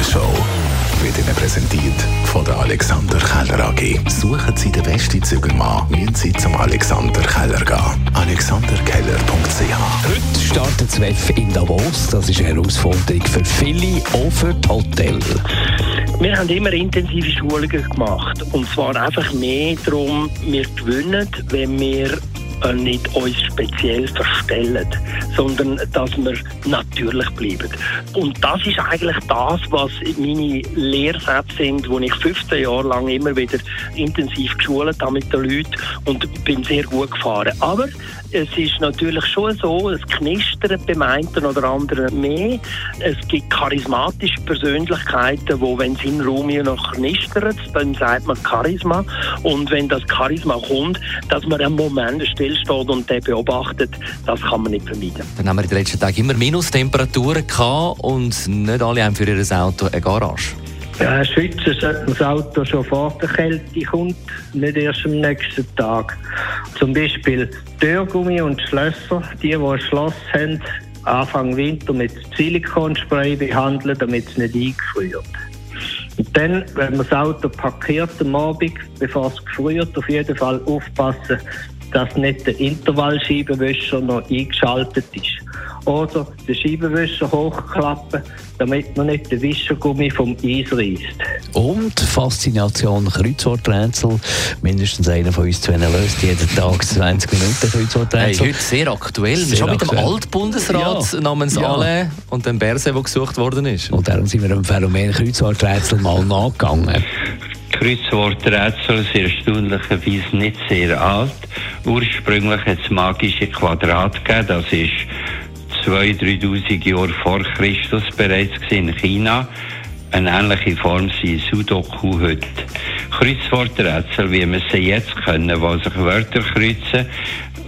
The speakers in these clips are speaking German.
Morgenshow wird Ihnen präsentiert von der Alexander Keller AG. Suchen Sie den besten Zügelmann, müssen Sie zum Alexander Keller gehen. AlexanderKeller.ch Heute startet das WEF in Davos. Das ist eine Herausforderung für viele, auch für die Hotels. Wir haben immer intensive Schulungen gemacht. Und zwar einfach mehr darum, wir gewinnen, wenn wir nicht uns speziell verstellen, sondern dass wir natürlich bleiben. Und das ist eigentlich das, was meine Lehrsätze sind, wo ich 15 Jahre lang immer wieder intensiv geschult habe mit den Leuten und bin sehr gut gefahren. Aber es ist natürlich schon so, es knistert beim einen oder anderen mehr. Es gibt charismatische Persönlichkeiten, wo wenn sie in Romeo noch knistert, dann sagt man Charisma. Und wenn das Charisma kommt, dass man einen Moment stillsteht und den beobachtet, das kann man nicht vermeiden. Dann haben wir in den letzten Tagen immer Minustemperaturen gehabt und nicht alle haben für ihr Auto eine Garage. Ja, schützen sollte man das Auto schon vor der Kälte kommt, nicht erst am nächsten Tag. Zum Beispiel Türgummi und Schlösser, die, die ein Schloss haben, Anfang Winter mit Silikonspray behandeln, damit es nicht eingefriert. Und dann, wenn man das Auto parkiert am Abend, bevor es gefriert, auf jeden Fall aufpassen, dass nicht der Intervallscheibenwischer noch eingeschaltet ist oder den Scheibenwischer hochklappen, damit man nicht den Wischergummi vom Eis reißt. Und Faszination Kreuzworträtsel. Mindestens einer von uns zwei löst jeden Tag 20 Minuten Kreuzworträtsel. Hey, heute sehr aktuell. Sehr Schon mit dem Altbundesrat ja. namens ja. Alain und dem Berse, der gesucht worden ist. Und darum sind wir dem Phänomen Kreuzworträtsel mal nachgegangen. Kreuzworträtsel ist erstaunlicherweise nicht sehr alt. Ursprünglich hat es magische Quadrat gegeben, das ist 2.000, 3.000 Jahre vor Christus bereits in China. Eine ähnliche Form sind Sudoku heute. Kreuzworträtsel, wie wir sie jetzt können, wo sich Wörter kreuzen,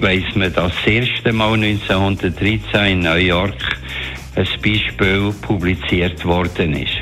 weiss man, dass das erste Mal 1913 in New York ein Beispiel publiziert worden ist.